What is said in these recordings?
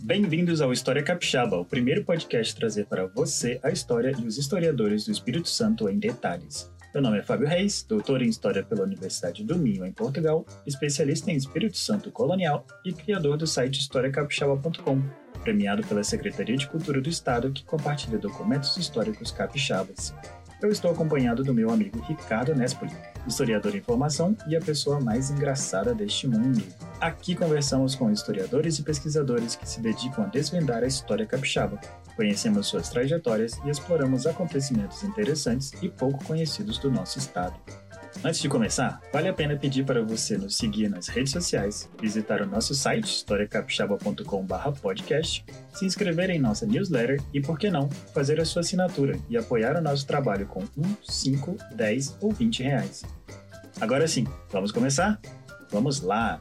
Bem-vindos ao História Capixaba, o primeiro podcast trazer para você a história e os historiadores do Espírito Santo em detalhes. Meu nome é Fábio Reis, doutor em História pela Universidade do Minho, em Portugal, especialista em Espírito Santo colonial e criador do site historiacapixaba.com, premiado pela Secretaria de Cultura do Estado, que compartilha documentos históricos capixabas. Eu estou acompanhado do meu amigo Ricardo Nespoli, historiador em formação e a pessoa mais engraçada deste mundo. Aqui conversamos com historiadores e pesquisadores que se dedicam a desvendar a história capixaba. Conhecemos suas trajetórias e exploramos acontecimentos interessantes e pouco conhecidos do nosso estado. Antes de começar, vale a pena pedir para você nos seguir nas redes sociais, visitar o nosso site historiacapixaba.com/podcast, se inscrever em nossa newsletter e, por que não, fazer a sua assinatura e apoiar o nosso trabalho com 1, 5, 10 ou 20 reais. Agora sim, vamos começar? Vamos lá!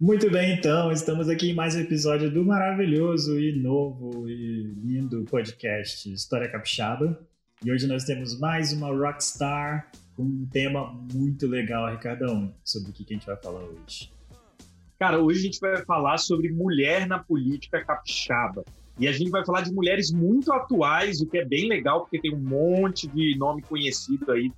Muito bem, então, estamos aqui em mais um episódio do maravilhoso e novo e lindo podcast História Capixaba. E hoje nós temos mais uma Rockstar com um tema muito legal, Ricardão, sobre o que a gente vai falar hoje. Cara, hoje a gente vai falar sobre mulher na política capixaba. E a gente vai falar de mulheres muito atuais, o que é bem legal, porque tem um monte de nome conhecido aí,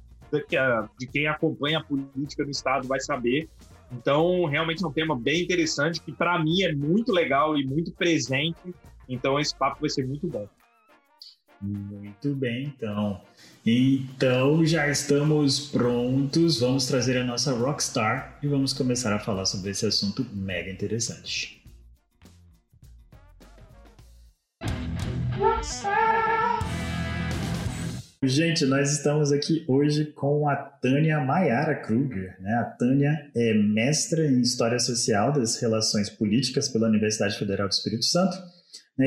de quem acompanha a política do Estado vai saber. Então, realmente é um tema bem interessante, que para mim é muito legal e muito presente. Então, esse papo vai ser muito bom. Muito bem, então. Então já estamos prontos. Vamos trazer a nossa Rockstar e vamos começar a falar sobre esse assunto mega interessante. Gente, nós estamos aqui hoje com a Tânia Maiara Kruger. Né? A Tânia é mestra em História Social das Relações Políticas pela Universidade Federal do Espírito Santo?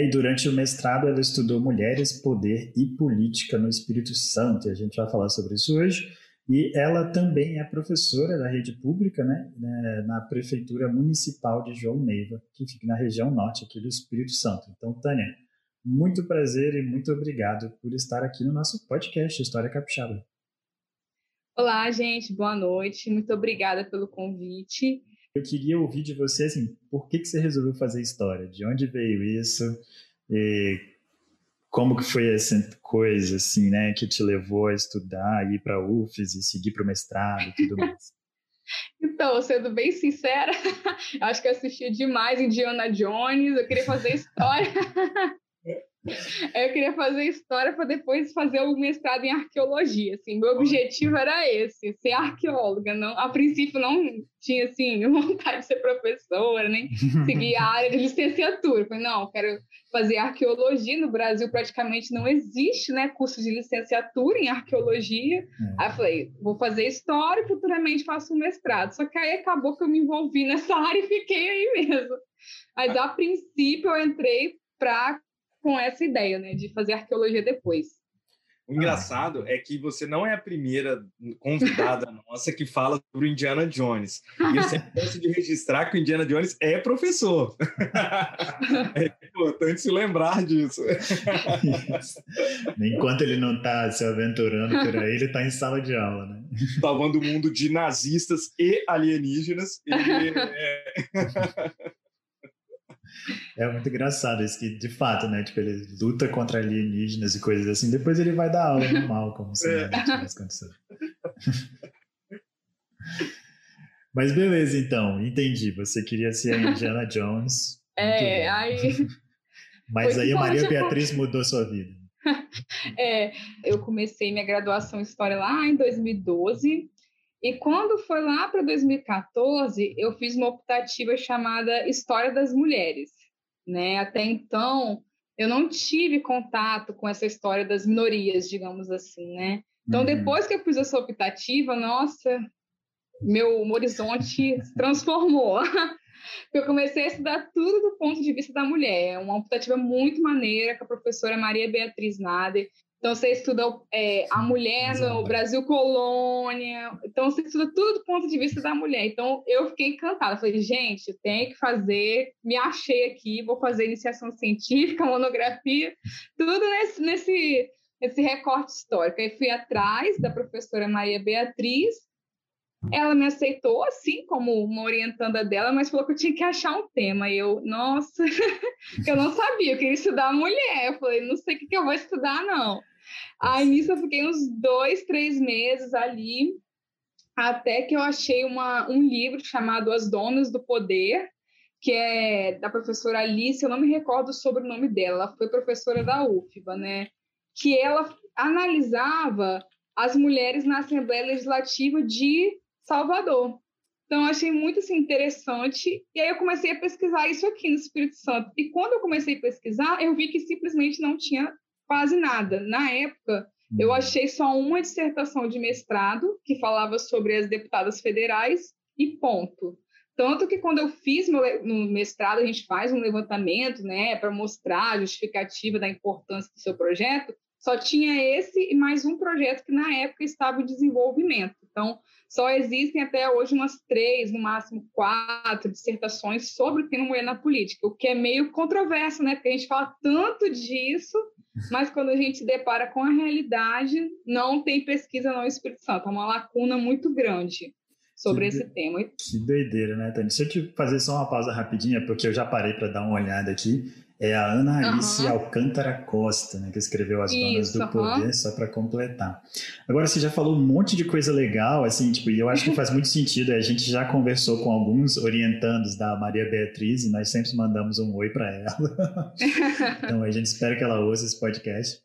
E durante o mestrado ela estudou Mulheres, Poder e Política no Espírito Santo. E a gente vai falar sobre isso hoje. E ela também é professora da rede pública né, né, na Prefeitura Municipal de João Neiva, que fica na região norte aqui do Espírito Santo. Então, Tânia, muito prazer e muito obrigado por estar aqui no nosso podcast História Capixaba. Olá, gente, boa noite. Muito obrigada pelo convite. Eu queria ouvir de você, assim, por que, que você resolveu fazer história? De onde veio isso? E como que foi essa coisa, assim, né, que te levou a estudar, ir para a UFES e seguir para o mestrado e tudo mais? Então, sendo bem sincera, acho que eu assisti demais Indiana Jones, eu queria fazer história. Eu queria fazer história para depois fazer o mestrado em arqueologia. Assim, meu objetivo era esse, ser arqueóloga. Não, a princípio não tinha assim vontade de ser professora, nem seguir a área de licenciatura. Falei, não, quero fazer arqueologia. No Brasil praticamente não existe, né, curso de licenciatura em arqueologia. É. Aí falei, vou fazer história e futuramente faço um mestrado. Só que aí acabou que eu me envolvi nessa área e fiquei aí mesmo. Mas a princípio eu entrei para com essa ideia, né, de fazer arqueologia depois. O engraçado é que você não é a primeira convidada nossa que fala sobre o Indiana Jones. E eu sempre gosto de registrar que o Indiana Jones é professor. é importante se lembrar disso. Enquanto ele não está se aventurando por aí, ele está em sala de aula, né? Salvando o mundo de nazistas e alienígenas. Ele é... É muito engraçado isso, que de fato, né? Tipo, ele luta contra alienígenas e coisas assim, depois ele vai dar aula normal, como se é. nada tivesse acontecido. Mas beleza, então, entendi. Você queria ser a Indiana Jones. É, aí. Mas aí a Maria Beatriz mudou sua vida. É, eu comecei minha graduação em História lá em 2012 e quando foi lá para 2014, eu fiz uma optativa chamada História das Mulheres. Né? Até então, eu não tive contato com essa história das minorias, digamos assim, né? Então, uhum. depois que eu fiz essa optativa, nossa, meu horizonte se transformou. eu comecei a estudar tudo do ponto de vista da mulher. É uma optativa muito maneira com a professora Maria Beatriz Nader. Então, você estuda é, a mulher no Brasil colônia. Então, você estuda tudo do ponto de vista da mulher. Então, eu fiquei encantada. Falei, gente, tem que fazer. Me achei aqui, vou fazer iniciação científica, monografia, tudo nesse, nesse, nesse recorte histórico. Aí fui atrás da professora Maria Beatriz Ela me aceitou, assim, como uma orientanda dela, mas falou que eu tinha que achar um tema. E eu, nossa, eu não sabia, eu queria estudar mulher. Eu falei, não sei o que, que eu vou estudar, não. Aí nisso eu fiquei uns dois, três meses ali, até que eu achei uma, um livro chamado As Donas do Poder, que é da professora Alice, eu não me recordo sobre o nome dela, ela foi professora da UFBA, né? Que ela analisava as mulheres na Assembleia Legislativa de Salvador. Então, eu achei muito assim, interessante. E aí, eu comecei a pesquisar isso aqui no Espírito Santo. E quando eu comecei a pesquisar, eu vi que simplesmente não tinha quase nada. Na época, eu uhum. achei só uma dissertação de mestrado que falava sobre as deputadas federais e ponto. Tanto que quando eu fiz meu, no mestrado, a gente faz um levantamento, né, para mostrar a justificativa da importância do seu projeto, só tinha esse e mais um projeto que na época estava em desenvolvimento. Então, só existem até hoje umas três, no máximo quatro dissertações sobre o tema mulher na política, o que é meio controverso, né? Porque a gente fala tanto disso, mas quando a gente se depara com a realidade, não tem pesquisa no Espírito Santo. É uma lacuna muito grande sobre que esse tema. Que doideira, né, Tânia? Deixa eu te fazer só uma pausa rapidinha, porque eu já parei para dar uma olhada aqui. É a Ana Alice uhum. Alcântara Costa, né, que escreveu As Donas Isso, do Poder, uhum. só para completar. Agora, você já falou um monte de coisa legal, assim, tipo, e eu acho que faz muito sentido. A gente já conversou com alguns orientandos da Maria Beatriz e nós sempre mandamos um oi para ela. então, a gente espera que ela ouça esse podcast.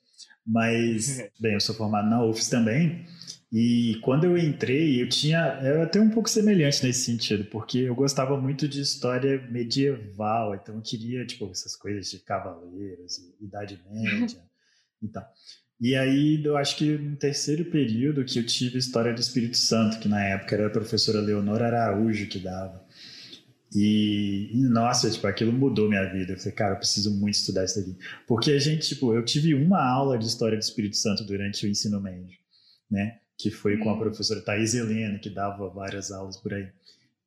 Mas, bem, eu sou formado na UFS também. E quando eu entrei, eu tinha. Eu até um pouco semelhante nesse sentido, porque eu gostava muito de história medieval, então eu queria, tipo, essas coisas de cavaleiros, Idade Média e tal. E aí, eu acho que no terceiro período que eu tive História do Espírito Santo, que na época era a professora Leonora Araújo que dava. E, e, nossa, tipo, aquilo mudou minha vida. Eu falei, cara, eu preciso muito estudar isso daqui. Porque a gente, tipo, eu tive uma aula de História do Espírito Santo durante o ensino médio, né? Que foi com a hum. professora Thais Helena, que dava várias aulas por aí.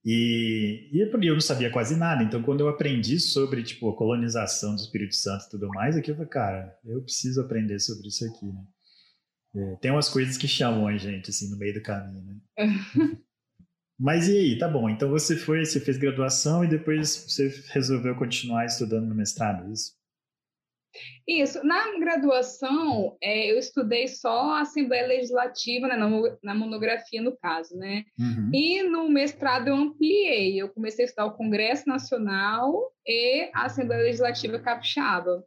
E, e eu não sabia quase nada, então quando eu aprendi sobre tipo, a colonização do Espírito Santo e tudo mais, aqui eu falei, cara, eu preciso aprender sobre isso aqui, né? É, tem umas coisas que chamam a gente, assim, no meio do caminho, né? Mas e aí, tá bom, então você foi, você fez graduação e depois você resolveu continuar estudando no mestrado, é isso? Isso. Na graduação, é, eu estudei só a Assembleia Legislativa, né, na, na, monografia, no caso, né? Uhum. E no mestrado eu ampliei. Eu comecei a estudar o Congresso Nacional e a Assembleia Legislativa Capixaba.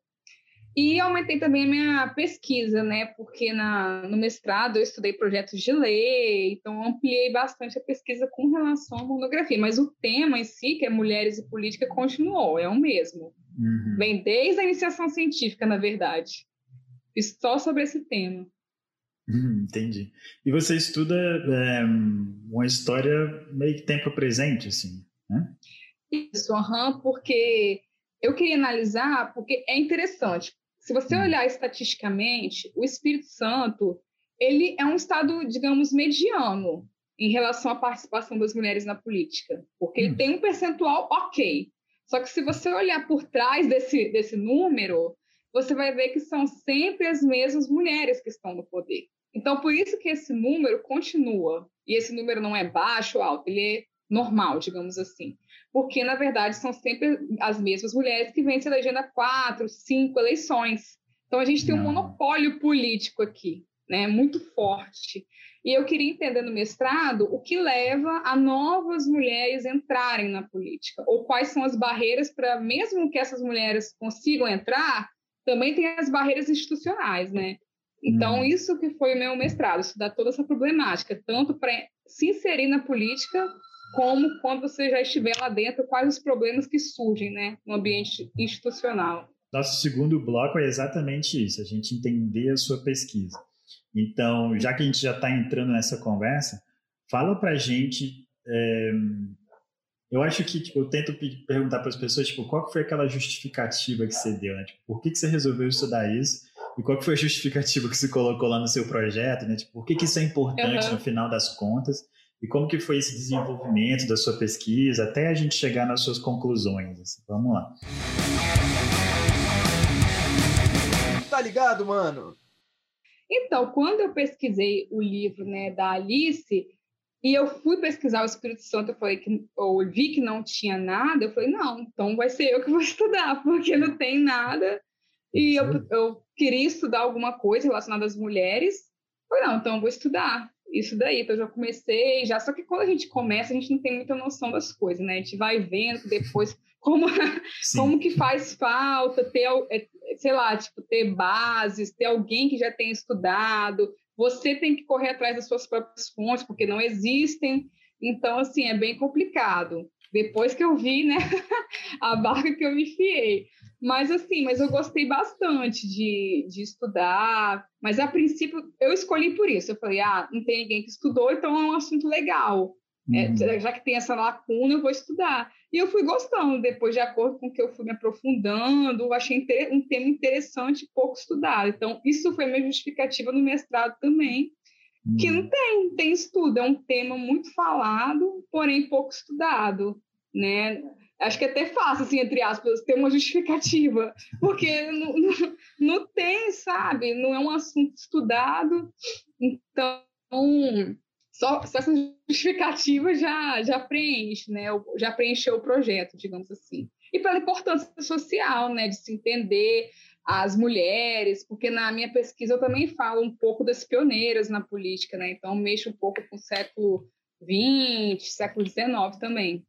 E aumentei também a minha pesquisa, né? Porque na, no mestrado eu estudei projetos de lei, então ampliei bastante a pesquisa com relação à monografia. Mas o tema em si, que é mulheres e política, continuou, é o mesmo. Uhum. Vem desde a iniciação científica, na verdade. Só sobre esse tema. Hum, entendi. E você estuda é, uma história meio que tempo presente, assim, né? Isso, uhum, porque eu queria analisar, porque é interessante. Se você hum. olhar estatisticamente, o Espírito Santo ele é um estado, digamos, mediano em relação à participação das mulheres na política, porque ele hum. tem um percentual ok. Só que se você olhar por trás desse, desse número, você vai ver que são sempre as mesmas mulheres que estão no poder. Então, por isso que esse número continua. E esse número não é baixo ou alto, ele é normal, digamos assim. Porque, na verdade, são sempre as mesmas mulheres que vêm se elegendo a quatro, cinco eleições. Então, a gente tem um monopólio político aqui, né? Muito forte. E eu queria entender no mestrado o que leva a novas mulheres entrarem na política, ou quais são as barreiras para, mesmo que essas mulheres consigam entrar, também tem as barreiras institucionais, né? Então, hum. isso que foi o meu mestrado, estudar toda essa problemática, tanto para se inserir na política, como quando você já estiver lá dentro, quais os problemas que surgem, né, no ambiente institucional. Nosso segundo bloco é exatamente isso, a gente entender a sua pesquisa. Então, já que a gente já está entrando nessa conversa, fala para a gente. É, eu acho que tipo, eu tento perguntar para as pessoas tipo, qual foi aquela justificativa que você deu, né? Tipo, por que, que você resolveu estudar isso? E qual foi a justificativa que você colocou lá no seu projeto, né? Tipo, por que, que isso é importante uhum. no final das contas? E como que foi esse desenvolvimento da sua pesquisa até a gente chegar nas suas conclusões? Assim. Vamos lá. Tá ligado, mano? Então, quando eu pesquisei o livro né, da Alice, E eu fui pesquisar o Espírito Santo, eu falei que eu vi que não tinha nada, eu falei, não, então vai ser eu que vou estudar, porque não tem nada. E eu, eu queria estudar alguma coisa relacionada às mulheres. Eu falei, não, então eu vou estudar isso daí. Então eu já comecei, já só que quando a gente começa, a gente não tem muita noção das coisas, né? A gente vai vendo depois como, como que faz falta ter, é, sei lá, tipo, ter bases, ter alguém que já tenha estudado. Você tem que correr atrás das suas próprias fontes, porque não existem. Então, assim, é bem complicado. Depois que eu vi, né, a barca que eu me fiei. Mas assim, mas eu gostei bastante de, de estudar. Mas a princípio eu escolhi por isso. Eu falei, ah, não tem ninguém que estudou, então é um assunto legal. É, uhum. já que tem essa lacuna, eu vou estudar. E eu fui gostando, depois, de acordo com que eu fui me aprofundando, achei um tema interessante e pouco estudado. Então, isso foi minha justificativa no mestrado também, uhum. que não tem, tem estudo, é um tema muito falado, porém pouco estudado, né? Acho que é até fácil, assim, entre aspas, ter uma justificativa, porque não, não, não tem, sabe? Não é um assunto estudado, então só, só essa justificativa já, já preenche, né? Já preencheu o projeto, digamos assim. E pela importância social, né? De se entender as mulheres, porque na minha pesquisa eu também falo um pouco das pioneiras na política, né? Então mexo um pouco com o século XX, século XIX também.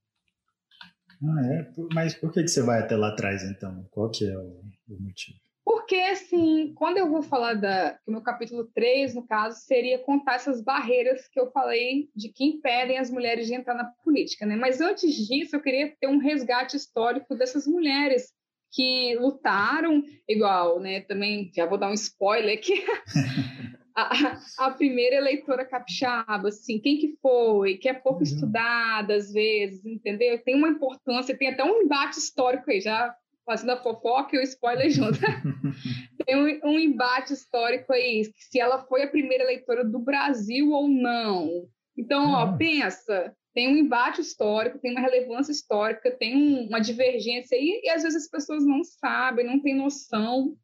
Ah, é? Mas por que, que você vai até lá atrás, então? Qual que é o, o motivo? Porque, assim, quando eu vou falar da. O meu capítulo 3, no caso, seria contar essas barreiras que eu falei de que impedem as mulheres de entrar na política, né? Mas antes disso, eu queria ter um resgate histórico dessas mulheres que lutaram, igual, né? Também já vou dar um spoiler aqui. a, a, primeira eleitora capixaba, assim, quem que foi, que é pouco uhum. estudada às vezes, entendeu? Tem uma importância, tem até um embate histórico aí, já fazendo a fofoca e o spoiler junto. tem um, um, embate histórico aí, se ela foi a primeira eleitora do Brasil ou não. Então, ó, uhum. pensa, tem um embate histórico, tem uma relevância histórica, tem um, uma divergência aí, e às vezes as pessoas não sabem, não têm noção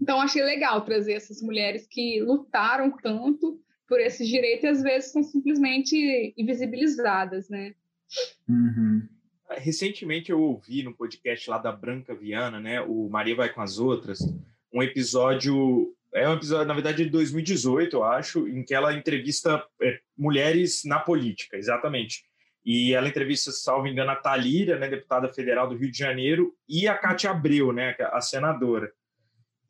então, achei legal trazer essas mulheres que lutaram tanto por esses direitos e às vezes são simplesmente invisibilizadas, né? Uhum. Recentemente eu ouvi no podcast lá da Branca Viana, né, o Maria Vai com as Outras, um episódio, é um episódio, na verdade, de 2018, eu acho, em que ela entrevista é, mulheres na política, exatamente. E ela entrevista, salvo engano, a Talíria, né, deputada federal do Rio de Janeiro, e a Cátia Abreu, né, a senadora.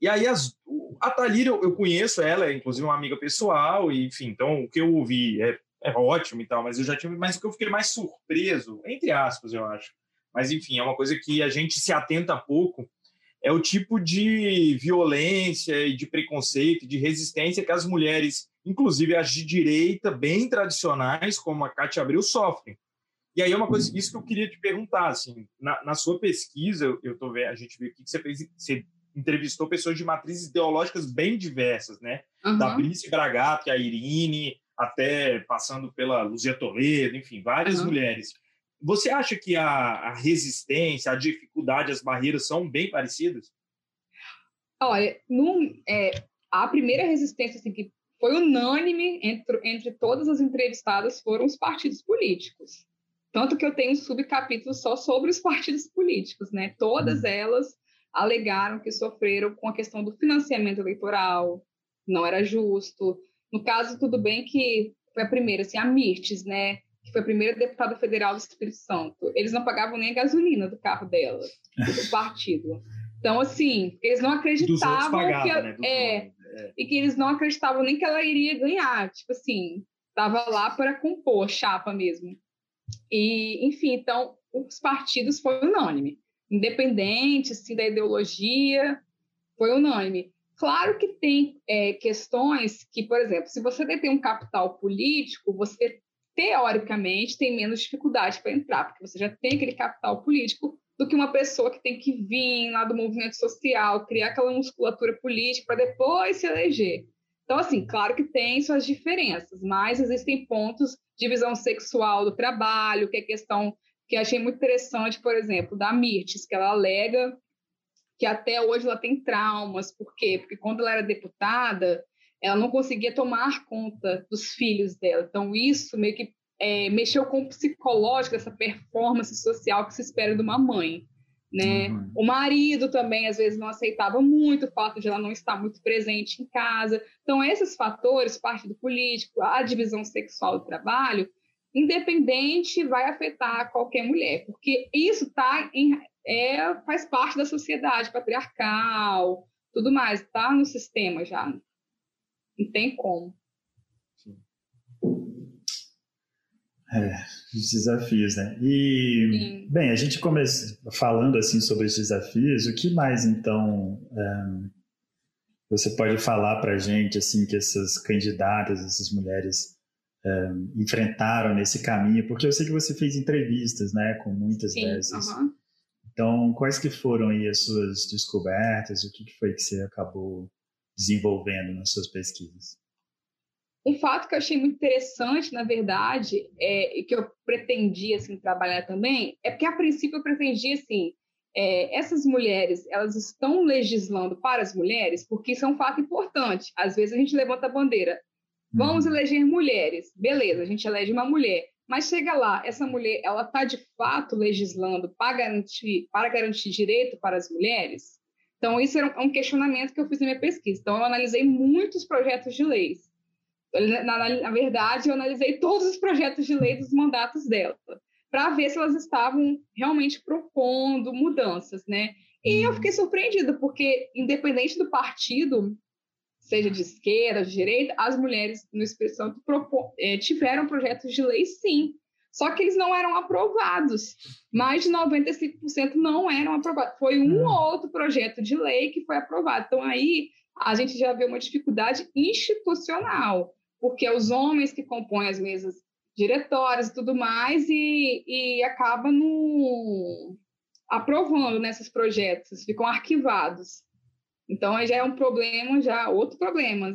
E aí as, a Thalira, eu, eu conheço ela, é inclusive uma amiga pessoal, e, enfim, então o que eu ouvi é, é ótimo e tal, mas eu já tive, mas o que eu fiquei mais surpreso, entre aspas, eu acho. Mas enfim, é uma coisa que a gente se atenta pouco, é o tipo de violência e de preconceito, de resistência que as mulheres, inclusive as de direita, bem tradicionais, como a Cátia Abreu, sofrem. E aí é uma coisa, isso que eu queria te perguntar, assim, na, na sua pesquisa, eu, tô vendo, a gente viu aqui que você fez, você entrevistou pessoas de matrizes ideológicas bem diversas, né? Uhum. Da Brice Bragato, a Irine, até passando pela Luzia Toledo, enfim, várias uhum. mulheres. Você acha que a, a, resistência, a dificuldade, as barreiras são bem parecidas? Olha, é, a primeira resistência assim, que foi unânime entre, entre todas as entrevistadas foram os partidos políticos. Tanto que eu tenho um subcapítulo só sobre os partidos políticos, né? Todas uhum. elas alegaram que sofreram com a questão do financiamento eleitoral, não era justo. No caso, tudo bem que foi a primeira, assim, a Mirtes, né? Que foi a primeira deputada federal do Espírito Santo. Eles não pagavam nem a gasolina do carro dela, do partido. Então, assim, eles não acreditavam pagava, que. Né? É, é, e que eles não acreditavam nem que ela iria ganhar. Tipo assim, estava lá para compor chapa mesmo. E, enfim, então, os partidos foram unânime independente assim, da ideologia, foi unânime. Claro que tem é, questões que, por exemplo, se você detém um capital político, você teoricamente tem menos dificuldade para entrar, porque você já tem aquele capital político do que uma pessoa que tem que vir lá do movimento social, criar aquela musculatura política para depois se eleger. Então, assim, claro que tem suas diferenças, mas existem pontos de visão sexual do trabalho, que é questão que achei muito interessante, por exemplo, da Mirtes, que ela alega que até hoje ela tem traumas. Por quê? Porque quando ela era deputada, ela não conseguia tomar conta dos filhos dela. Então, isso meio que é, mexeu com o psicológico dessa performance social que se espera de uma mãe. Né? Uhum. O marido também, às vezes, não aceitava muito o fato de ela não estar muito presente em casa. Então, esses fatores, partido político, a divisão sexual do trabalho, independente, vai afetar qualquer mulher, porque isso tá em, é, faz parte da sociedade patriarcal, tudo mais, está no sistema já. Não tem como. É, os desafios, né? E, Sim. bem, a gente começa falando assim sobre os desafios, o que mais então é, você pode falar para a gente assim que essas candidatas, essas mulheres é, enfrentaram nesse caminho? Porque eu sei que você fez entrevistas, né, com muitas Sim, dessas. Uh -huh. Então, quais que foram aí as suas descobertas? O que foi que você acabou desenvolvendo nas suas pesquisas? Um fato que eu achei muito interessante, na verdade, é, e que eu pretendia assim, trabalhar também, é porque a princípio eu pretendia assim, é, essas mulheres, elas estão legislando para as mulheres, porque isso é um fato importante. Às vezes a gente levanta a bandeira, vamos uhum. eleger mulheres, beleza, a gente elege uma mulher, mas chega lá, essa mulher, ela está de fato legislando para garantir, para garantir direito para as mulheres? Então, isso era um questionamento que eu fiz na minha pesquisa. Então, eu analisei muitos projetos de leis. Na, na, verdade, eu analisei todos os projetos de lei dos mandatos dela, para ver se elas estavam realmente propondo mudanças, né? E eu fiquei surpreendida, porque, independente do partido, seja de esquerda, de direita, as mulheres no Espírito Santo eh, tiveram projetos de lei, sim. Só que eles não eram aprovados. Mais de 95% não eram aprovados. Foi um ou outro projeto de lei que foi aprovado. Então, aí a gente já vê uma dificuldade institucional porque é os homens que compõem as mesas diretórias e tudo mais, e, e acaba no, aprovando nesses projetos, ficam arquivados. Então, já é um problema, já outro problema.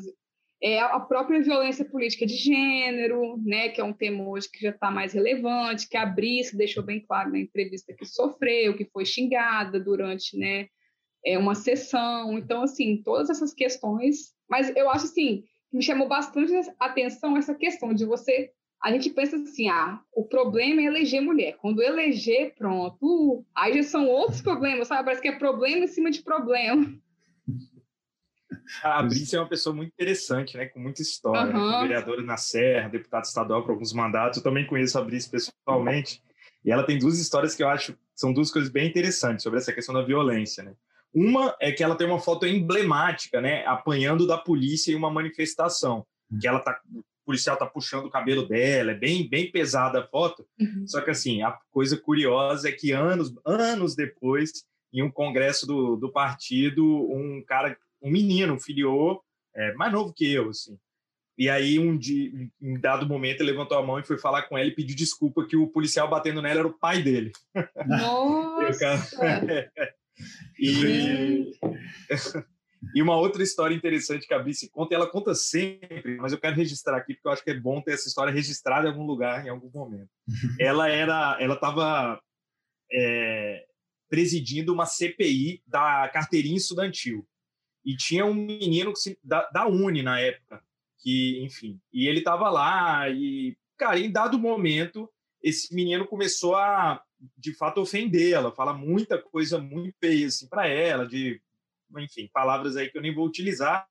É a própria violência política de gênero, né, que é um tema hoje que já está mais relevante, que a Brice deixou bem claro na entrevista que sofreu, que foi xingada durante né, é, uma sessão. Então, assim, todas essas questões. Mas eu acho assim, me chamou bastante atenção essa questão de você. A gente pensa assim, ah, o problema é eleger mulher. Quando eleger, pronto, uh, aí já são outros problemas, sabe? Parece que é problema em cima de problema. A Brice é uma pessoa muito interessante, né? Com muita história. Uhum. Vereadora na Serra, deputada estadual por alguns mandatos. Eu também conheço a Brice pessoalmente. E ela tem duas histórias que eu acho são duas coisas bem interessantes sobre essa questão da violência, né? Uma é que ela tem uma foto emblemática, né? Apanhando da polícia em uma manifestação. Hum. Que ela tá. O policial tá puxando o cabelo dela, é bem, bem pesada a foto. Uhum. Só que assim, a coisa curiosa é que anos, anos depois, em um congresso do, do partido, um cara, um menino, filiou, é, mais novo que eu, assim. E aí, um dia, em dado momento, ele levantou a mão e foi falar com ela e pediu desculpa que o policial batendo nela era o pai dele. Nossa! E, e uma outra história interessante que a Brice conta, ela conta sempre, mas eu quero registrar aqui porque eu acho que é bom ter essa história registrada em algum lugar, em algum momento. ela era, ela estava é, presidindo uma CPI da carteirinha estudantil e tinha um menino da, da Uni na época que, enfim, e ele estava lá e, cara, em dado momento esse menino começou a de fato ofender ela, fala muita coisa muito feia assim para ela, de enfim, palavras aí que eu nem vou utilizar,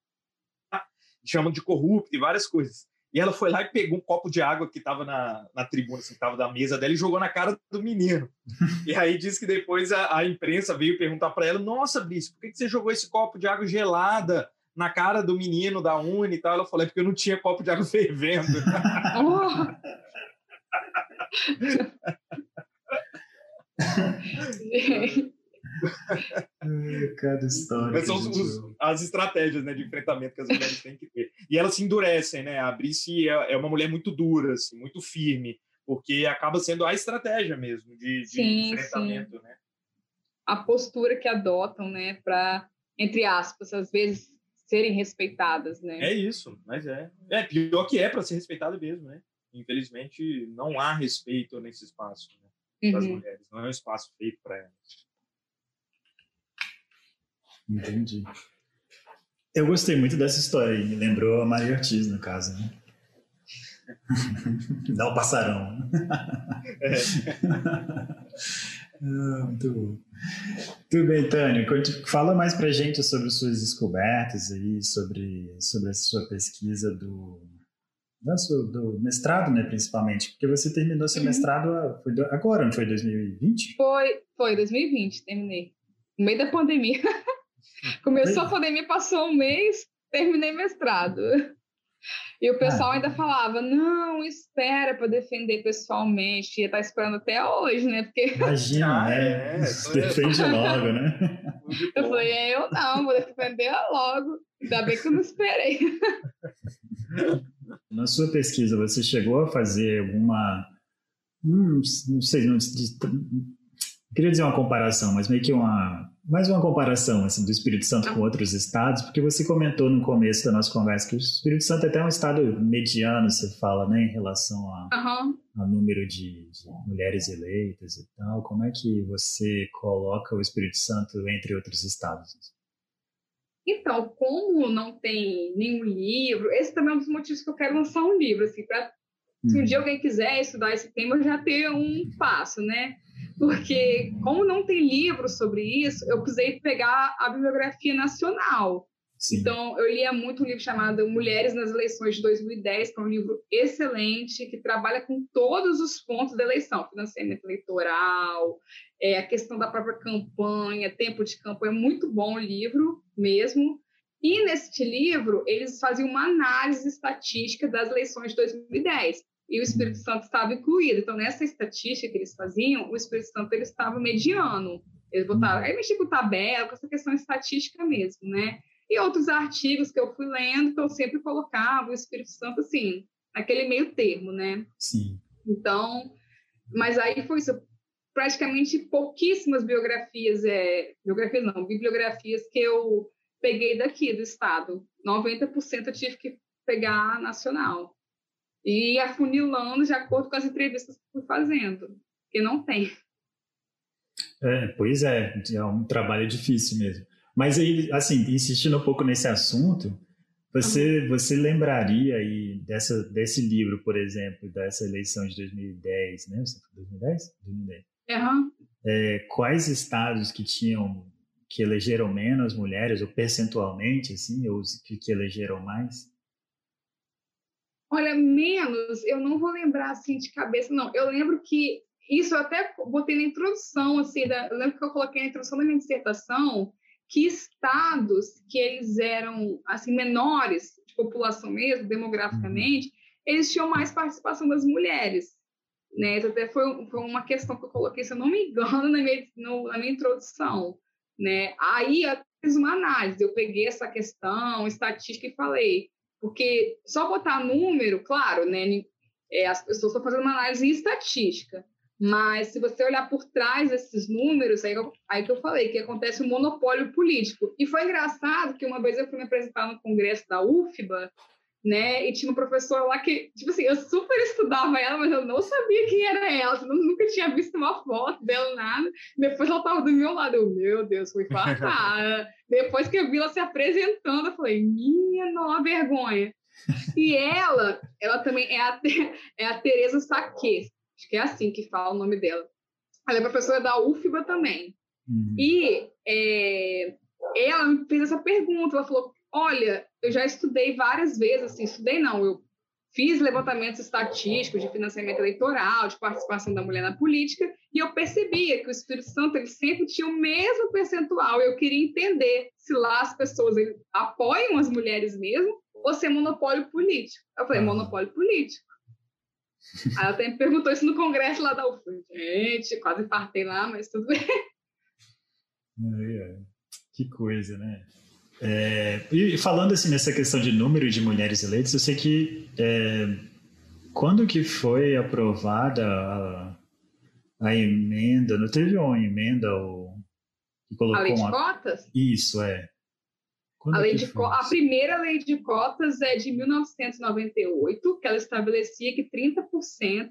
chamam de corrupto e várias coisas. E ela foi lá e pegou um copo de água que estava na, na tribuna, assim, que estava da mesa dela, e jogou na cara do menino. e aí diz que depois a, a imprensa veio perguntar para ela: Nossa, Brice, por que, que você jogou esse copo de água gelada na cara do menino da Uni e tal? Ela falou: É porque eu não tinha copo de água fervendo. Cada história. são os, as estratégias né, de enfrentamento que as mulheres têm que ter. E elas se endurecem, né? A Brice é, é uma mulher muito dura, assim, muito firme, porque acaba sendo a estratégia mesmo de, de sim, enfrentamento, sim. né? A postura que adotam, né, para, entre aspas, às vezes serem respeitadas, né? É isso, mas é. É pior que é para ser respeitada mesmo, né? Infelizmente, não há respeito nesse espaço. Né? das uhum. mulheres, não é um espaço feito para elas. Entendi. Eu gostei muito dessa história, me lembrou a Maria Ortiz, no caso, né? Não passarão. É. ah, muito bom. Tudo bem, Tânia. Fala mais pra gente sobre suas descobertas aí, sobre, sobre a sua pesquisa do, do, do mestrado, né, principalmente. Porque você terminou seu uhum. mestrado foi agora, não foi 2020? Foi, foi 2020, terminei. No meio da pandemia. Começou a pandemia, passou um mês, terminei mestrado. E o pessoal ah. ainda falava, não, espera para defender pessoalmente. E tá esperando até hoje, né? Porque... Imagina, ah, né? É, Defende logo, né? Eu falei, é, eu não, vou defender logo. Ainda bem que eu não esperei. Na sua pesquisa, você chegou a fazer alguma... Hum, não sei, não, queria dizer uma comparação, mas meio que uma mais uma comparação assim, do Espírito Santo com outros estados, porque você comentou no começo da nossa conversa que o Espírito Santo é até um estado mediano, você fala, né, em relação a, uhum. ao número de, de, mulheres eleitas e tal. Como é que você coloca o Espírito Santo entre outros estados? Então, como não tem nenhum livro, esse também é um dos motivos que eu quero lançar um livro, assim, para se um uhum. dia alguém quiser estudar esse tema, já ter um passo, né? Porque como não tem livro sobre isso, eu precisei pegar a bibliografia nacional. Sim. Então, eu lia muito um livro chamado Mulheres nas Eleições de 2010, que é um livro excelente, que trabalha com todos os pontos da eleição, financiamento eleitoral, é, a questão da própria campanha, tempo de campanha, é muito bom o livro mesmo. E neste livro, eles faziam uma análise estatística das eleições de 2010 e o Espírito Santo estava incluído. Então, nessa estatística que eles faziam, o Espírito Santo ele estava mediano. Eles botaram, aí mexi com tabela, com essa questão estatística mesmo, né? E outros artigos que eu fui lendo, então sempre colocava o Espírito Santo assim, naquele meio termo, né? Sim. Então, mas aí foi isso, praticamente pouquíssimas biografias, é, biografias não, bibliografias que eu peguei daqui do estado. 90% eu tive que pegar nacional e afunilando de acordo com as entrevistas que fui fazendo, que não tem. É, pois é, é um trabalho difícil mesmo. Mas aí, assim, insistindo um pouco nesse assunto, você, você lembraria aí dessa, desse livro, por exemplo, dessa eleição de 2010, né? 2010? 2010. Uhum. É, quais estados que tinham, que elegeram menos mulheres, ou percentualmente, assim, ou que, que elegeram mais? Olha, menos, eu não vou lembrar assim de cabeça, não. Eu lembro que isso eu até botei na introdução, assim, da, eu lembro que eu coloquei na introdução da minha dissertação que estados que eles eram assim menores de população mesmo, demograficamente, eles tinham mais participação das mulheres. Né? Isso até foi, foi uma questão que eu coloquei, se eu não me engano, na minha, no, na minha introdução. Né? Aí eu fiz uma análise, eu peguei essa questão estatística e falei, porque só botar número, claro, né, é, as pessoas estão fazendo uma análise estatística, mas se você olhar por trás desses números, aí, aí que eu falei, que acontece um monopólio político. E foi engraçado que uma vez eu fui me apresentar no congresso da UFBA, né? E tinha uma professora lá que, tipo assim, eu super estudava ela, mas eu não sabia quem era ela, eu nunca tinha visto uma foto dela, nada. Depois ela tava do meu lado, eu, meu Deus, fui fartada. Depois que eu vi ela se apresentando, eu falei, minha nova vergonha. E ela, ela também é a, é a Tereza Saque, acho que é assim que fala o nome dela. Ela é professora da UFBA também. Uhum. E é, ela me fez essa pergunta, ela falou, Olha, eu já estudei várias vezes, assim, estudei não, eu fiz levantamentos estatísticos de financiamento eleitoral, de participação da mulher na política, e eu percebia que o Espírito Santo ele sempre tinha o mesmo percentual. Eu queria entender se lá as pessoas apoiam as mulheres mesmo ou se é monopólio político. Eu falei, monopólio político. Aí ela até me perguntou isso no congresso lá da UFM. Gente, quase partei lá, mas tudo bem. Que coisa, né? É, e falando assim nessa questão de número de mulheres eleitas, eu sei que é, quando que foi aprovada a, a, emenda, não teve uma emenda ou, que colocou a lei de uma... cotas? Isso, é. a, lei de co... a primeira lei de cotas é de 1998, que ela estabelecia que 30%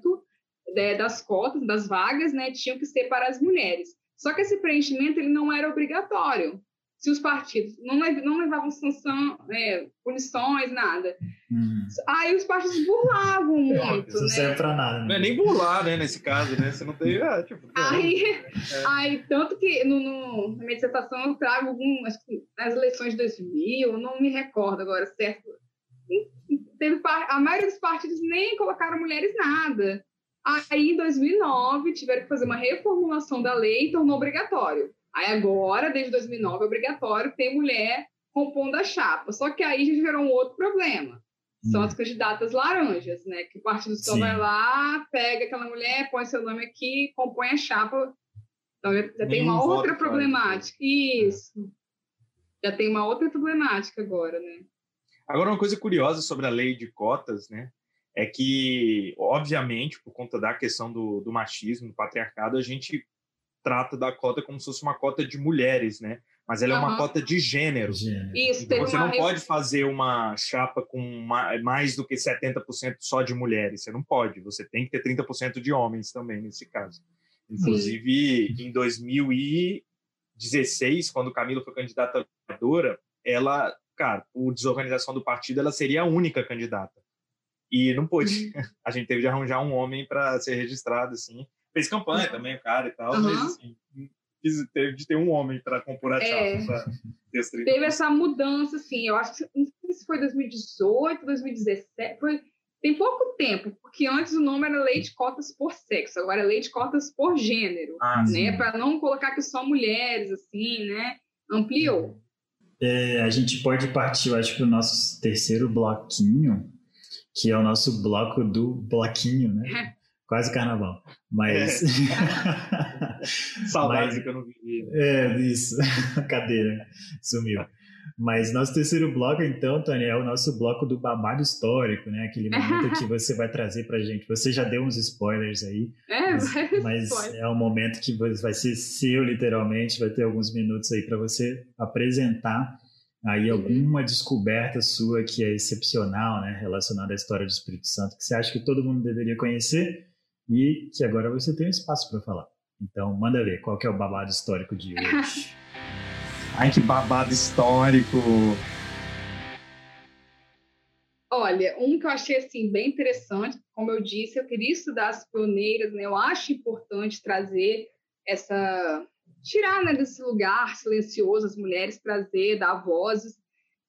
né, das cotas, das vagas, né, tinham que ser para as mulheres. Só que esse preenchimento ele não era obrigatório. Se os partidos não, não levavam sanção, é, punições, nada. Uhum. Aí os partidos burlavam muito. Isso não né? serve para nada. Né? Não é nem burlar, né, nesse caso, né? Você não tem. Ah, tipo, aí, é. aí, tanto que no, no, na minha dissertação eu trago algum, acho que nas eleições de 2000, eu não me recordo agora certo. Teve, a maioria dos partidos nem colocaram mulheres nada. Aí, em 2009, tiveram que fazer uma reformulação da lei e tornou obrigatório. Aí agora, desde 2009, é obrigatório ter mulher compondo a chapa. Só que aí já gerou um outro problema. São hum. as candidatas laranjas, né? Que o Partido Sol vai lá, pega aquela mulher, põe seu nome aqui, compõe a chapa. Então já, já tem uma outra problemática. Isso. Já tem uma outra problemática agora, né? Agora, uma coisa curiosa sobre a lei de cotas, né? É que, obviamente, por conta da questão do, do machismo, do patriarcado, a gente trata da cota como se fosse uma cota de mulheres, né? Mas ela uhum. é uma cota de gênero. Isso, então, você não pode fazer uma chapa com mais do que 70% só de mulheres. Você não pode. Você tem que ter 30% de homens também, nesse caso. Inclusive, Sim. em 2016, quando Camila foi candidata a vereadora, ela, cara, por desorganização do partido, ela seria a única candidata. E não pôde. Uhum. A gente teve de arranjar um homem para ser registrado, assim fez campanha uhum. também, o cara e tal, uhum. mas assim, teve de ter um homem para compor a é. chapa. Teve essa mudança, assim, eu acho que não sei se foi 2018, 2017, foi, tem pouco tempo, porque antes o nome era lei de cotas por sexo, agora é lei de cotas por gênero, ah, né? Para não colocar que só mulheres, assim, né? Ampliou. É, a gente pode partir, eu acho, para o nosso terceiro bloquinho, que é o nosso bloco do bloquinho, né? Quase carnaval. Mas. É. Saudade que eu não vivi. É, isso. Cadeira. Sumiu. Mas nosso terceiro bloco, então, Tony, é o nosso bloco do babado histórico, né? Aquele momento que você vai trazer pra gente. Você já deu uns spoilers aí. É, mas, mas é um momento que vai ser seu, literalmente. Vai ter alguns minutos aí para você apresentar aí uhum. alguma descoberta sua que é excepcional, né? Relacionada à história do Espírito Santo, que você acha que todo mundo deveria conhecer e que agora você tem um espaço para falar. Então, manda ver qual que é o babado histórico de hoje. Ai, que babado histórico! Olha, um que eu achei assim bem interessante, como eu disse, eu queria estudar as pioneiras, né? Eu acho importante trazer essa tirar né, desse lugar silencioso as mulheres, trazer, dar vozes.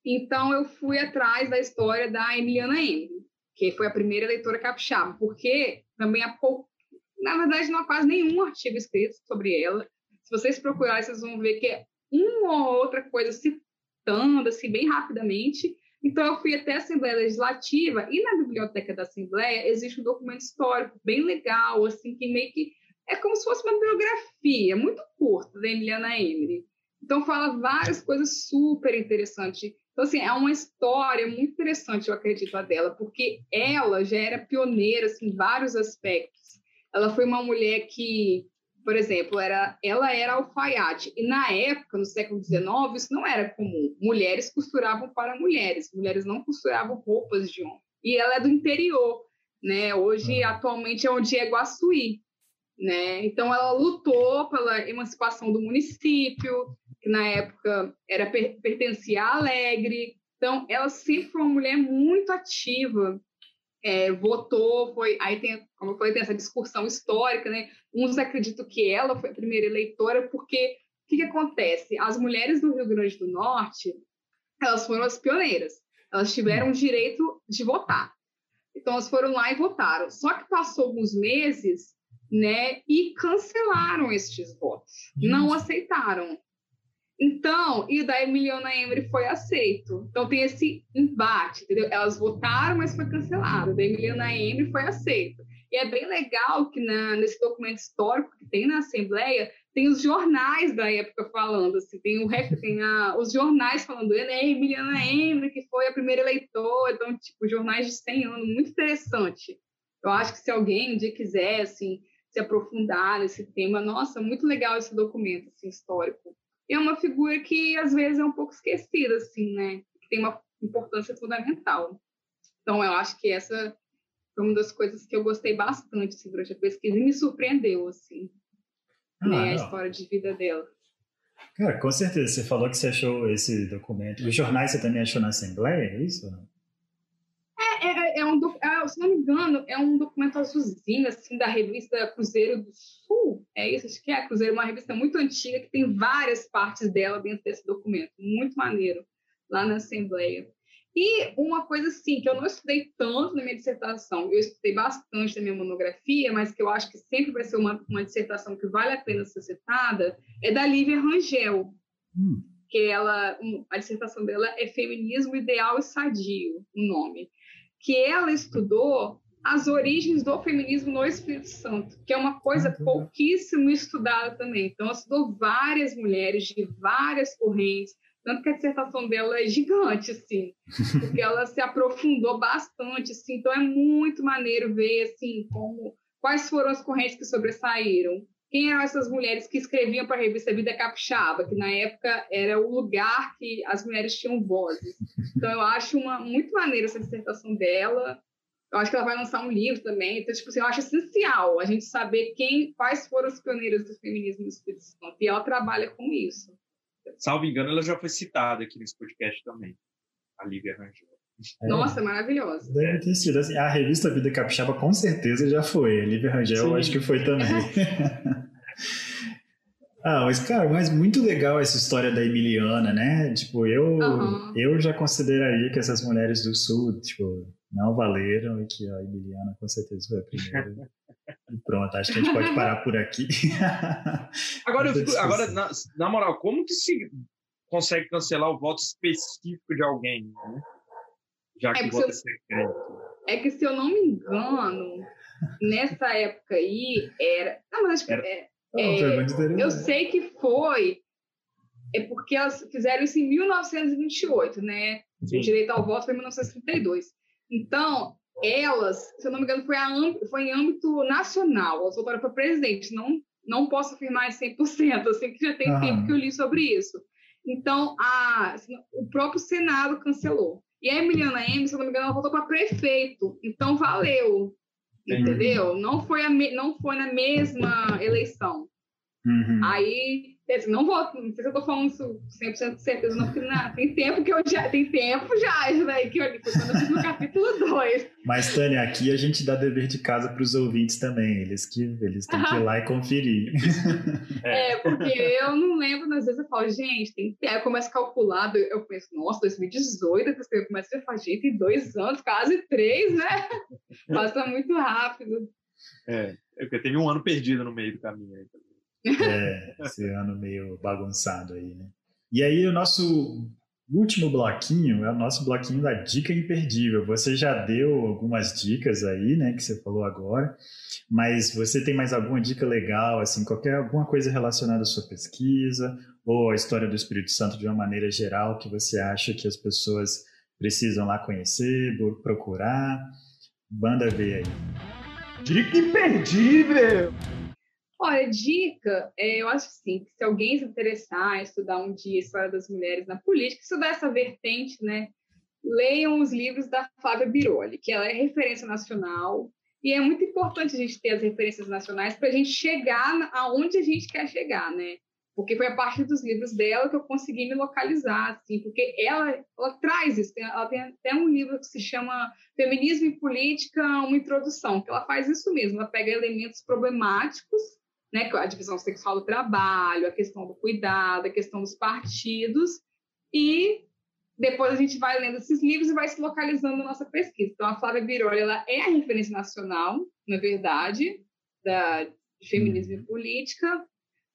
Então eu fui atrás da história da Emiliana Emily, que foi a primeira leitora capixaba, porque também há pouco, na verdade, não há quase nenhum artigo escrito sobre ela. Se vocês procurarem, vocês vão ver que é uma ou outra coisa citando, assim, bem rapidamente. Então, eu fui até a Assembleia Legislativa e na biblioteca da Assembleia existe um documento histórico bem legal, assim, que meio que é como se fosse uma biografia muito curta da Emiliana Emery. Então, fala várias coisas super interessantes então, assim, é uma história muito interessante, eu acredito, a dela, porque ela já era pioneira assim, em vários aspectos. Ela foi uma mulher que, por exemplo, era, ela era alfaiate. E na época, no século XIX, isso não era comum. Mulheres costuravam para mulheres, mulheres não costuravam roupas de homem. E ela é do interior, né? Hoje, uhum. atualmente, é onde é Guaçuí. Né? Então, ela lutou pela emancipação do município, que na época era pertencia à Alegre. Então, ela sempre foi uma mulher muito ativa, é, votou, foi. Aí tem, como eu falei, tem essa discussão histórica, né? Uns acreditam que ela foi a primeira eleitora, porque o que, que acontece? As mulheres do Rio Grande do Norte, elas foram as pioneiras. Elas tiveram o direito de votar. Então, elas foram lá e votaram. Só que passou alguns meses, né? E cancelaram estes votos. Não aceitaram. Então, e da Emiliana Emery foi aceito. Então tem esse embate, entendeu? Elas votaram, mas foi cancelado. Da Emiliana Emery foi aceito. E é bem legal que na, nesse documento histórico que tem na Assembleia, tem os jornais da época falando, assim, tem, o, tem a, os jornais falando, é Emiliana Emery, que foi a primeira eleitora, então, tipo, jornais de 100 anos, muito interessante. Eu acho que se alguém um dia quiser, assim, se aprofundar nesse tema, nossa, muito legal esse documento, assim, histórico é uma figura que às vezes é um pouco esquecida, assim, né? Que tem uma importância fundamental. Então, eu acho que essa foi uma das coisas que eu gostei bastante assim, durante a pesquisa e me surpreendeu, assim, ah, né? A história de vida dela. Cara, com certeza. Você falou que você achou esse documento. Os jornais você também achou na Assembleia, é isso? É, se não me engano, é um documento azulzinho, assim, da revista Cruzeiro do Sul. É isso, acho que é. Cruzeiro é uma revista muito antiga que tem várias partes dela dentro desse documento. Muito maneiro, lá na Assembleia. E uma coisa assim, que eu não estudei tanto na minha dissertação, eu estudei bastante na minha monografia, mas que eu acho que sempre vai ser uma, uma dissertação que vale a pena ser citada, é da Lívia Rangel, hum. que ela, a dissertação dela é Feminismo Ideal e Sadio, o nome, que ela estudou as origens do feminismo no Espírito Santo, que é uma coisa ah, pouquíssimo estudada também. Então, ela estudou várias mulheres de várias correntes, tanto que a dissertação dela é gigante, assim, porque ela se aprofundou bastante, assim, então é muito maneiro ver, assim, como, quais foram as correntes que sobressaíram. Quem eram essas mulheres que escreviam para a revista Vida Capixaba, que na época era o lugar que as mulheres tinham vozes. Então eu acho uma, muito maneira essa dissertação dela. Eu acho que ela vai lançar um livro também. Então, tipo assim, eu acho essencial a gente saber quem, quais foram os pioneiros do feminismo no Espírito Santo. E ela trabalha com isso. Salvo engano, ela já foi citada aqui nesse podcast também, a Lívia Rangel. É. Nossa, maravilhosa. Deve ter sido. Assim, a revista Vida Capixaba com certeza já foi. A Lívia Rangel Sim. acho que foi também. ah, mas, cara, mas muito legal essa história da Emiliana, né? Tipo, eu, uhum. eu já consideraria que essas mulheres do Sul, tipo, não valeram e que a Emiliana com certeza foi a primeira. E pronto, acho que a gente pode parar por aqui. agora, eu fico, agora na, na, moral, como que se consegue cancelar o voto específico de alguém, né? Já que é o voto é secreto. É que se eu não me engano, nessa época aí era. Não, mas acho que. Era... É, é, eu sei que foi. É porque elas fizeram isso em 1928, né? Sim. O direito ao voto foi em 1932. Então, elas, se eu não me engano, foi, foi em âmbito nacional, elas votaram para presidente, não, não posso afirmar 100%, assim que já tem tempo que eu li sobre isso. Então, a, o próprio Senado cancelou. E a Emiliana M, se eu não me engano, ela votou para prefeito, então valeu, entendeu? Não foi, a não foi na mesma eleição. Uhum. Aí não vou, não sei se eu tô falando isso 100% de certeza, não, porque não, tem tempo que eu já, tem tempo já, isso daí que eu li, quando eu fiz no capítulo 2. Mas, Tânia, aqui a gente dá dever de casa para os ouvintes também, eles que eles têm que ir lá e conferir. É, porque eu não lembro, às vezes eu falo, gente, tem tempo, eu começo a calcular, eu penso, nossa, 2018, eu começo a falar, gente, tem dois anos, quase três, né? Passa muito rápido. É, é porque teve um ano perdido no meio do caminho aí também. É, esse ano meio bagunçado aí, né? E aí o nosso último bloquinho é o nosso bloquinho da dica imperdível. Você já deu algumas dicas aí, né, que você falou agora, mas você tem mais alguma dica legal, assim, qualquer alguma coisa relacionada à sua pesquisa ou à história do Espírito Santo de uma maneira geral que você acha que as pessoas precisam lá conhecer, procurar? Banda ver aí. Dica imperdível! Olha, dica, é, eu acho assim, que se alguém se interessar em estudar um dia a história das mulheres na política, estudar essa vertente, né, leiam os livros da Flávia Biroli, que ela é referência nacional, e é muito importante a gente ter as referências nacionais para a gente chegar aonde a gente quer chegar, né? Porque foi a partir dos livros dela que eu consegui me localizar, assim, porque ela, ela traz isso. Ela tem até um livro que se chama Feminismo e Política, uma introdução, que ela faz isso mesmo. Ela pega elementos problemáticos né, a divisão sexual do trabalho, a questão do cuidado, a questão dos partidos, e depois a gente vai lendo esses livros e vai se localizando na nossa pesquisa. Então, a Flávia Biroli, ela é a referência nacional, na verdade, da feminismo e política.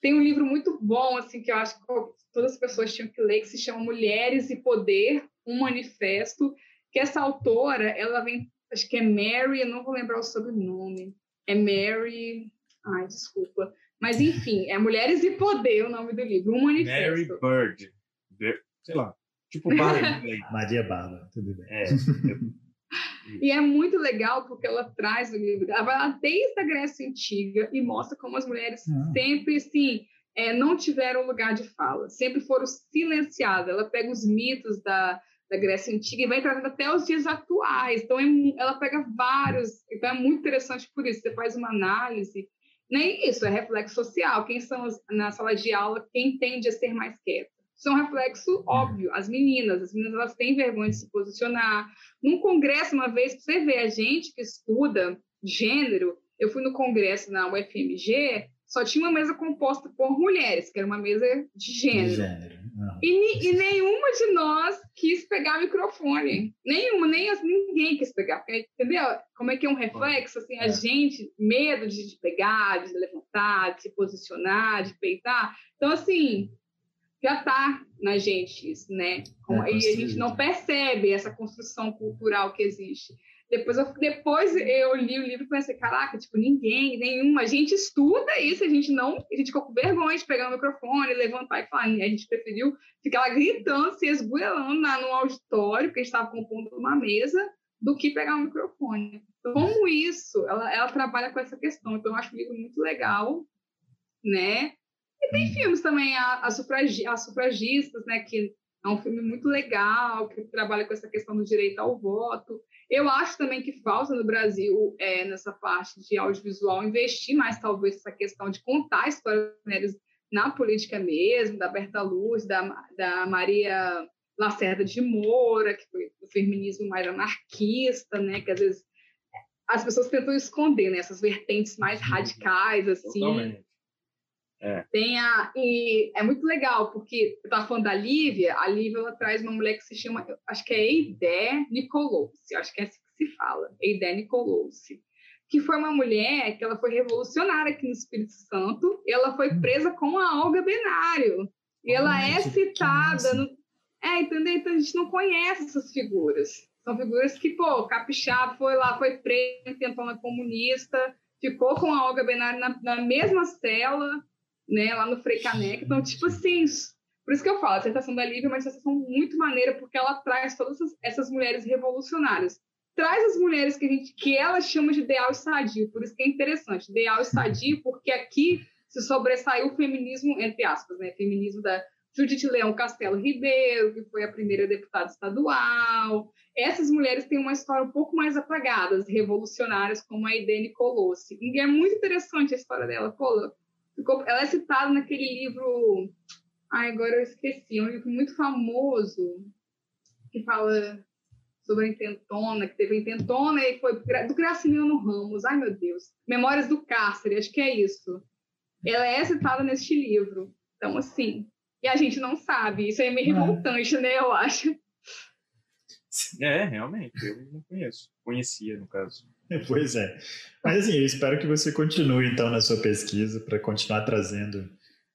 Tem um livro muito bom, assim, que eu acho que todas as pessoas tinham que ler, que se chama Mulheres e Poder, um manifesto, que essa autora, ela vem, acho que é Mary, eu não vou lembrar o sobrenome, é Mary, Ai, desculpa. Mas, enfim, é Mulheres e Poder o nome do livro, um manifesto. Mary Bird. Sei lá. Tipo Bárbara. Maria Bárbara, tudo bem. É. e é muito legal porque ela traz o livro, ela vai lá desde a Grécia Antiga e mostra como as mulheres ah. sempre, assim, é, não tiveram lugar de fala, sempre foram silenciadas. Ela pega os mitos da, da Grécia Antiga e vai trazendo até os dias atuais. Então, é, ela pega vários. Então, é muito interessante por isso. Você faz uma análise Nem isso, é reflexo social. Quem são as, na sala de aula, quem tende a ser mais quieto? Isso é um reflexo óbvio. As meninas, as meninas elas têm vergonha de se posicionar. Num congresso, uma vez, você vê a gente que estuda gênero, eu fui no congresso na UFMG, só tinha uma mesa composta por mulheres, que era uma mesa de gênero. gênero. E, e, nenhuma de nós quis pegar microfone. Nenhuma, nem ninguém quis pegar. Porque, entendeu? Como é que é um reflexo? Assim, a é. gente, medo de, de pegar, de levantar, de se posicionar, de peitar. Então, assim, já está na gente isso, né? É, e a gente não percebe essa construção cultural que existe. Depois eu, depois eu li o livro e pensei, caraca, tipo, ninguém, nenhuma. A gente estuda isso, a gente não. A gente ficou com vergonha de pegar o microfone, levantar e falar. A gente preferiu ficar lá gritando, se esbuelando no auditório, porque a gente estava compondo uma mesa, do que pegar o microfone. Então, como isso, ela, ela trabalha com essa questão. Então, eu acho o livro muito legal, né? E tem uhum. filmes também, as sufragi, sufragistas, né? Que é um filme muito legal, que trabalha com essa questão do direito ao voto. Eu acho também que falta no Brasil, é, nessa parte de audiovisual, investir mais, talvez, essa questão de contar a história das mulheres na política mesmo, da Berta Luz, da, da Maria Lacerda de Moura, que foi o feminismo mais anarquista, né, que às vezes as pessoas tentam esconder né, essas vertentes mais radicais, assim. Totalmente. É. Tem a, e é muito legal, porque eu estava falando da Lívia, a Lívia ela traz uma mulher que se chama, acho que é Eidé Nicolouce, acho que é assim que se fala, Eidé Nicolouce, que foi uma mulher que ela foi revolucionária aqui no Espírito Santo, ela foi hum. presa com a Olga Benário, e ela é citada no... É, entendeu? Então a gente não conhece essas figuras. São figuras que, pô, Capixaba foi lá, foi preso, tentou uma comunista, ficou com a Olga Benário na, na mesma cela, né, lá no Frei Caneca. Então, tipo assim, por isso que eu falo, a dissertação da Lívia é uma dissertação muito maneira, porque ela traz todas essas, mulheres revolucionárias. Traz as mulheres que, a gente, que ela chama de ideal sadio, por isso que é interessante. Ideal sadio, porque aqui se sobressaiu o feminismo, entre aspas, né, feminismo da Judite Leão Castelo Ribeiro, que foi a primeira deputada estadual. Essas mulheres têm uma história um pouco mais apagada, revolucionárias, como a Edene Colosse. E é muito interessante a história dela. Pô, Ficou, ela é citada naquele livro. Ai, agora eu esqueci. É um livro muito famoso que fala sobre a intentona, que teve a intentona e foi do Graciliano Ramos. Ai, meu Deus. Memórias do Cárcere, acho que é isso. Ela é citada neste livro. Então, assim. E a gente não sabe. Isso é meio revoltante, né? Eu acho. É, realmente. Eu não conheço. Conhecia, no caso. Pois é. Mas assim, eu espero que você continue então na sua pesquisa para continuar trazendo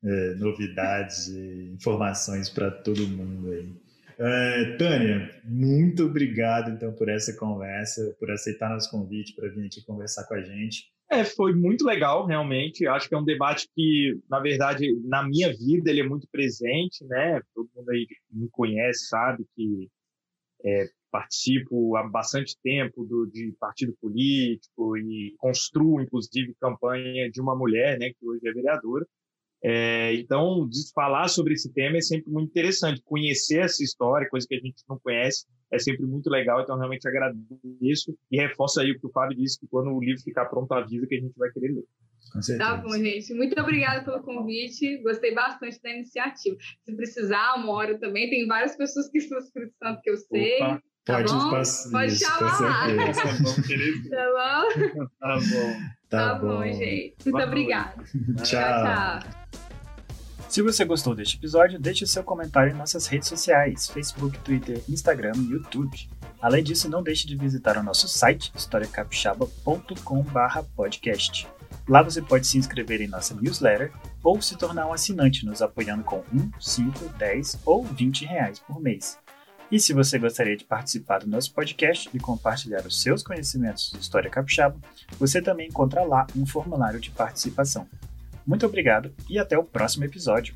é, novidades e informações para todo mundo aí. É, Tânia, muito obrigado então por essa conversa, por aceitar nosso convite para vir aqui conversar com a gente. É, foi muito legal, realmente. Acho que é um debate que, na verdade, na minha vida ele é muito presente, né? Todo mundo aí me conhece, sabe que é, participo há bastante tempo do, de partido político e construo, inclusive, campanha de uma mulher, né, que hoje é vereadora. É, então, falar sobre esse tema é sempre muito interessante. Conhecer essa história, coisa que a gente não conhece, é sempre muito legal. Então, realmente agradeço e reforço aí o que o Fábio disse, que quando o livro ficar pronto, avisa que a gente vai querer ler. Tá bom, gente. Muito obrigada pelo convite. Gostei bastante da iniciativa. Se precisar, uma hora também. Tem várias pessoas que estão no Espírito Santo que eu sei. Opa. Tá pode bom? Passar, Pode isso, chamar. Tá bom, querido. Tá bom? Tá bom. Tá, tá bom. bom, gente. Muito obrigada. tchau. tchau. Se você gostou deste episódio, deixe seu comentário em nossas redes sociais, Facebook, Twitter, Instagram e YouTube. Além disso, não deixe de visitar o nosso site, historiacapixaba.com/podcast. Lá você pode se inscrever em nossa newsletter ou se tornar um assinante nos apoiando com 1, 5, 10 ou 20 reais por mês. E se você gostaria de participar do nosso podcast e compartilhar os seus conhecimentos de história capixaba, você também encontra lá um formulário de participação. Muito obrigado e até o próximo episódio.